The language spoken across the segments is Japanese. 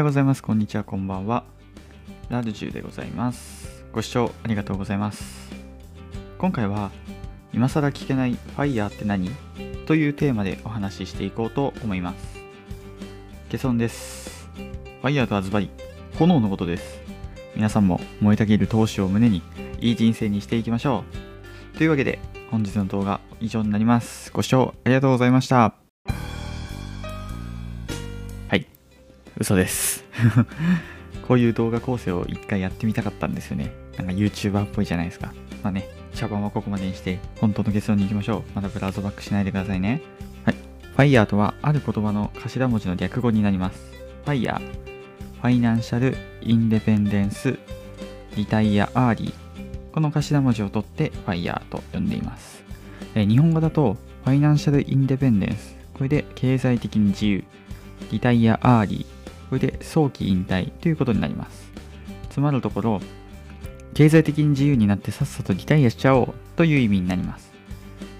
はようございます。こんにちは。こんばんは。ラルジュでございます。ご視聴ありがとうございます。今回は、今更聞けないファイヤーって何？というテーマでお話ししていこうと思います。結論です。ファイヤーとはズバリ、炎のことです。皆さんも燃えたぎる闘志を胸に、いい人生にしていきましょう。というわけで、本日の動画以上になります。ご視聴ありがとうございました。嘘です。こういう動画構成を一回やってみたかったんですよね。なんか YouTuber っぽいじゃないですか。まあね、茶番はここまでにして、本当の結論に行きましょう。まだブラウザバックしないでくださいね。はい。FIRE とは、ある言葉の頭文字の略語になります。FIRE、 Financial Independence Retire Early。この頭文字を取って FIRE と呼んでいます。え日本語だと、 Financial Independence。これで経済的に自由。Retire Early。これで早期引退ということになります。つまるところ、経済的に自由になってさっさとリタイアしちゃおうという意味になります。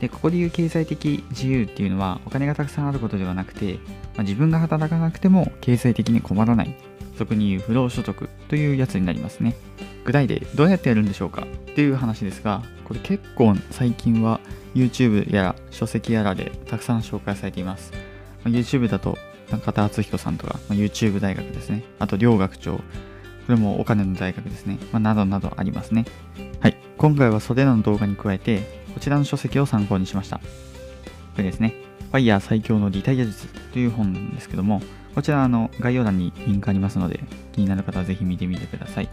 で、ここでいう経済的自由っていうのはお金がたくさんあることではなくて、まあ自分が働かなくても経済的に困らない。俗に言う不労所得というやつになりますね。具体でどうやってやるんでしょうか？っていう話ですが、これ結構最近は YouTube やら書籍やらでたくさん紹介されています。ま YouTube だと中田敦彦さんとか、まあ YouTube 大学ですね。あと両学長。これもお金の大学ですね。まあ、などなどありますね。はい。今回はそれらの動画に加えて、こちらの書籍を参考にしました。これですね。ファイヤー最強のリタイア術という本なんですけども、こちらの概要欄にリンクありますので、気になる方はぜひ見てみてください。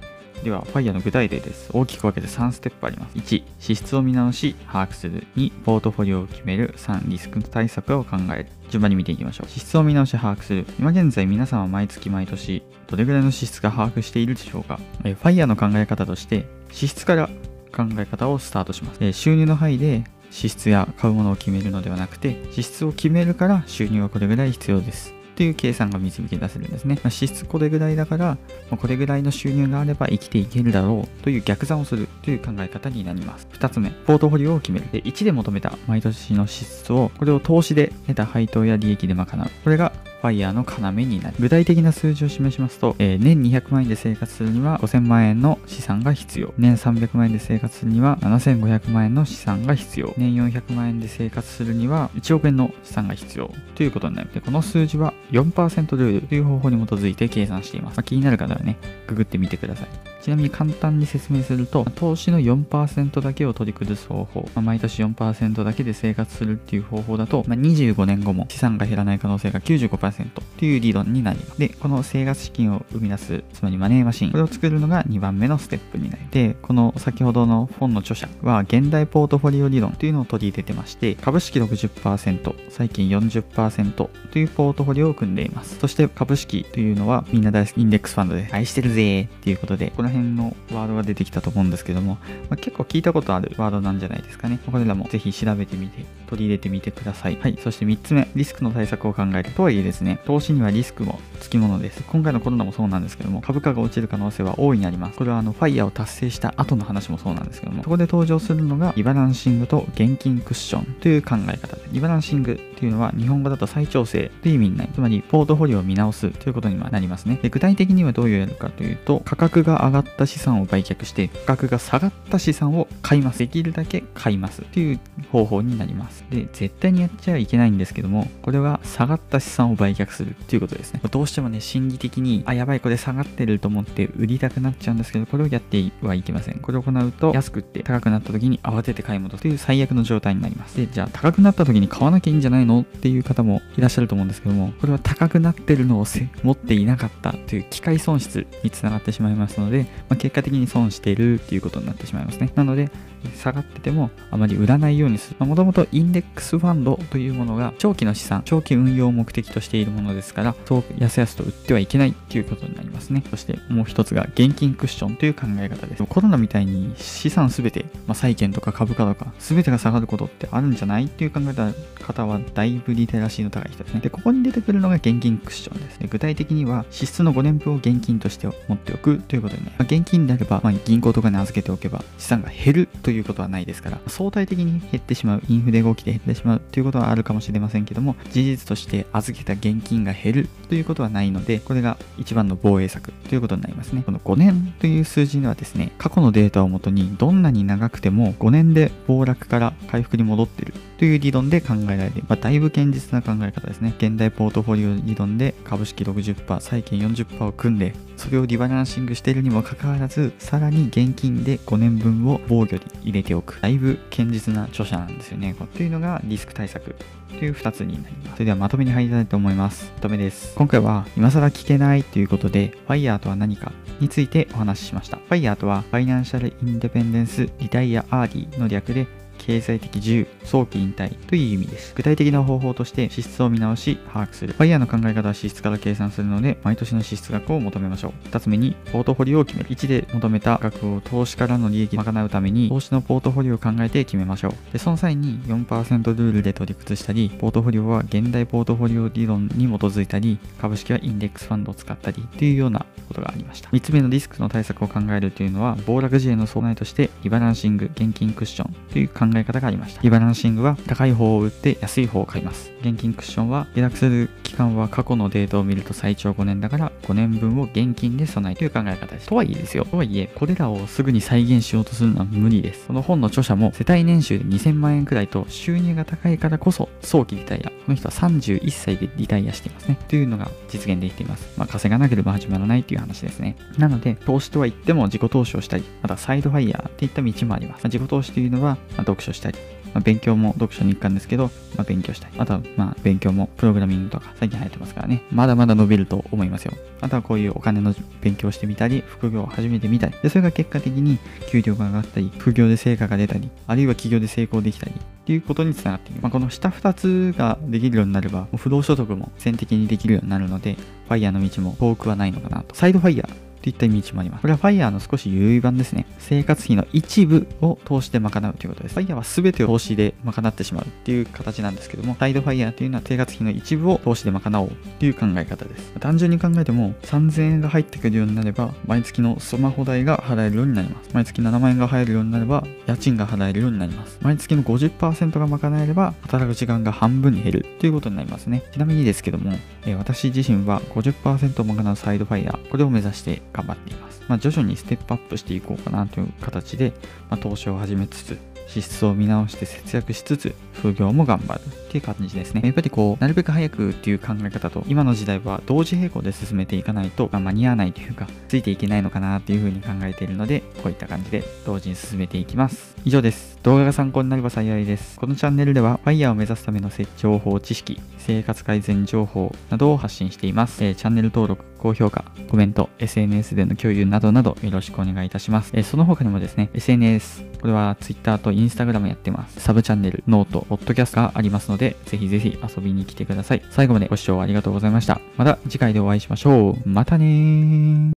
では、ファイヤーの具体例です。大きく分けて3ステップあります。1、支出を見直し、把握する。2、ポートフォリオを決める。3、リスク対策を考える。順番に見ていきましょう。支出を見直し、把握する。今現在皆さんは毎月毎年、どれぐらいの支出が把握しているでしょうかえーファイヤーの考え方として、支出から考え方をスタートします。え収入の範囲で支出や買うものを決めるのではなくて、支出を決めるから収入はこれぐらい必要です。という計算が導き出せるんですね。まあ支出これぐらいだから、まこれぐらいの収入があれば生きていけるだろうという逆算をするという考え方になります。2つ目、ポートフォリオを決める。で1で求めた毎年の支出を、これを投資で得た配当や利益で賄う。これがファイヤーの要になり。具体的な数字を示しますと、えー年200万円で生活するには5000万円の資産が必要。年300万円で生活するには7500万円の資産が必要。年400万円で生活するには1億円の資産が必要ということになる。で、この数字は4%ルールという方法に基づいて計算しています。まあ気になる方はね、ググってみてください。ちなみに簡単に説明すると、投資の4%だけを取り崩す方法、まあ毎年4%だけで生活するっていう方法だと、まあ25年後も資産が減らない可能性が95%という理論になります。で、この生活資金を生み出す、つまりマネーマシン、これを作るのが2番目のステップになる。で、この先ほどの本の著者は、現代ポートフォリオ理論というのを取り入れてまして、株式60%、債金40%というポートフォリオを組んでいます。そして株式というのは、みんな大好きインデックスファンドで愛してるぜーっていうことで、この辺のワードが出てきたと思うんですけども、まあ、結構聞いたことあるワードなんじゃないですかね。これらもぜひ調べてみて、取り入れてみてください。はい。そして3つ目、リスクの対策を考える。とはいえですね、投資にはリスクもつきものです。今回のコロナもそうなんですけども、株価が落ちる可能性は大いにあります。これはあの、ファイヤーを達成した後の話もそうなんですけども、そこで登場するのが、リバランシングと現金クッションという考え方で。リバランシングっていうのは、日本語だと再調整という意味になり、つまり、ポートフォリオを見直すということにはなりますね。で具体的にはどういうやるかというと、価格が上がった資産を売却して、価格が下がった資産を買います。できるだけ買いますという方法になります。で、絶対にやっちゃいけないんですけども、これは下がった資産を売却するということですね。どうしてもね、心理的に、あ、やばい、これ下がってると思って売りたくなっちゃうんですけど、これをやってはいけません。これを行うと、安くって高くなった時に慌てて買い戻すという最悪の状態になります。で、じゃあ高くなった時に買わなきゃいいんじゃないのっていう方もいらっしゃると思うんですけども、これは高くなってるのを持っていなかったという機械損失につながってしまいますので、まあ、結果的に損しているっていうことになってしまいますね。なので、下がっててもあまり売らないようにする。もともとインデックスファンドというものが長期の資産、長期運用を目的としているものですから、そうやすやすと売ってはいけないということになりますね。そしてもう一つが現金クッションという考え方です。コロナみたいに資産すべて、まあ、債券とか株価とか、すべてが下がることってあるんじゃないっていう考え方はだいぶリテラシーの高い人ですね。で、ここに出てくるのが現金クッションです。で具体的には支出の5年分を現金として持っておくということになります。まあ現金であれば、まあ、銀行とかに預けておけば資産が減るということはないですから、相対的に減ってしまうインフレ後期で減ってしまうということはあるかもしれませんけども、事実として預けた現金が減るということはないので、これが一番の防衛策ということになりますね。この5年という数字にはですね、過去のデータをもとにどんなに長くても5年で暴落から回復に戻ってるという理論で考えられて。まあ、だいぶ堅実な考え方ですね。現代ポートフォリオ理論で株式60%、債券40%を組んで、それをリバランシングしているにもかかわらず、さらに現金で5年分を防御に入れておく。だいぶ堅実な著者なんですよね。というのがリスク対策という2つになります。それではまとめに入りたいと思います。まとめです。今回は今更聞けないということで、FIRE とは何かについてお話ししました。FIRE とは、ファイナンシャルインデペンデンスリタイアアーディの略で、経済的自由、早期引退という意味です。具体的な方法として支出を見直し、把握する。ファイヤーの考え方は支出から計算するので、毎年の支出額を求めましょう。2つ目に、ポートフォリオを決める。1で求めた額を投資からの利益を賄うために、投資のポートフォリオを考えて決めましょう。で、その際に4%ルールで取り崩したり、ポートフォリオは現代ポートフォリオ理論に基づいたり、株式はインデックスファンドを使ったりというようなことがありました。3つ目のリスクの対策を考えるというのは、暴落時への備えとして、リバランシング、現金クッションという考え方がありました。リバランシングは高い方を売って安い方を買います。現金クッションは下落する期間は過去のデータを見ると最長5年だから5年分を現金で備えという考え方です。とはいえですよ。とはいえ、これらをすぐに再現しようとするのは無理です。この本の著者も世帯年収で2000万円くらいと収入が高いからこそ早期リタイア。この人は31歳でリタイアしていますね。というのが実現できています。まあ稼がなければ始まらないという話ですね。なので、投資とは言っても自己投資をしたり、またサイドファイヤーっていった道もあります。まあ、自己投資というのは、まあ、読書したり、まあ、勉強も読書の一環ですけど、まあ、勉強したい。あとは、まあ、勉強もプログラミングとか最近流行ってますからね。まだまだ伸びると思いますよ。あとはこういうお金の勉強してみたり、副業を始めてみたり。で、それが結果的に給料が上がったり、副業で成果が出たり、あるいは企業で成功できたり、っていうことにつながっている。まあ、この下2つができるようになれば、不労所得も先的にできるようになるので、ファイヤーの道も遠くはないのかなと。サイドファイヤーといった道もあります。これは FIRE の少し優位版ですね。生活費の一部を投資で賄うということです。FIRE は全てを投資で賄ってしまうっていう形なんですけども、サイド FIRE というのは生活費の一部を投資で賄おうという考え方です。単純に考えても3000円が入ってくるようになれば、毎月のスマホ代が払えるようになります。毎月7万円が入るようになれば、家賃が払えるようになります。毎月の50%が賄えれば、働く時間が半分に減るということになりますね。ちなみにですけども、え私自身は50%を賄うサイドファイヤー、これを目指して頑張っています。まあ、徐々にステップアップしていこうかなという形で、まあ、投資を始めつつ、支出を見直して節約しつつ、副業も頑張るっていう感じですね。やっぱりこう、なるべく早くっていう考え方と、今の時代は同時並行で進めていかないと、まあ、間に合わないというか、ついていけないのかなっていうふうに考えているので、こういった感じで同時に進めていきます。以上です。動画が参考になれば幸いです。このチャンネルでは、FIRE を目指すための設置情報、知識、生活改善情報などを発信しています。えー、チャンネル登録、高評価、コメント、SNS での共有などなどよろしくお願いいたします。えー、その他にもですね、SNS、これは Twitter と Instagram やってます。サブチャンネル、ノート、ポッドキャストがありますので、ぜひぜひ遊びに来てください。最後までご視聴ありがとうございました。また次回でお会いしましょう。またねー。